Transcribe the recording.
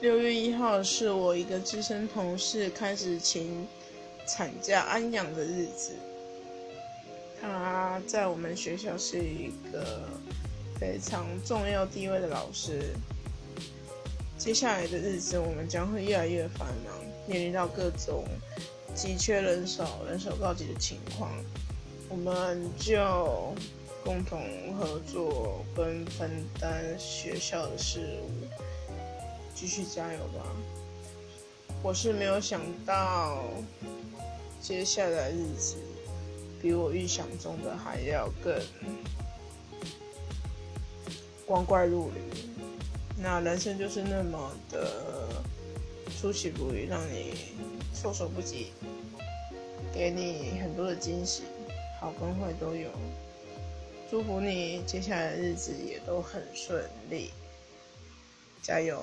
六月一号是我一个资深同事开始请产假安养的日子。他在我们学校是一个非常重要地位的老师。接下来的日子，我们将会越来越繁忙，面临到各种急缺人手、人手告急的情况。我们就共同合作跟分担学校的事务。继续加油吧！我是没有想到，接下来日子比我预想中的还要更光怪陆离。那人生就是那么的出其不意，让你措手不及，给你很多的惊喜，好跟坏都有。祝福你接下来的日子也都很顺利，加油！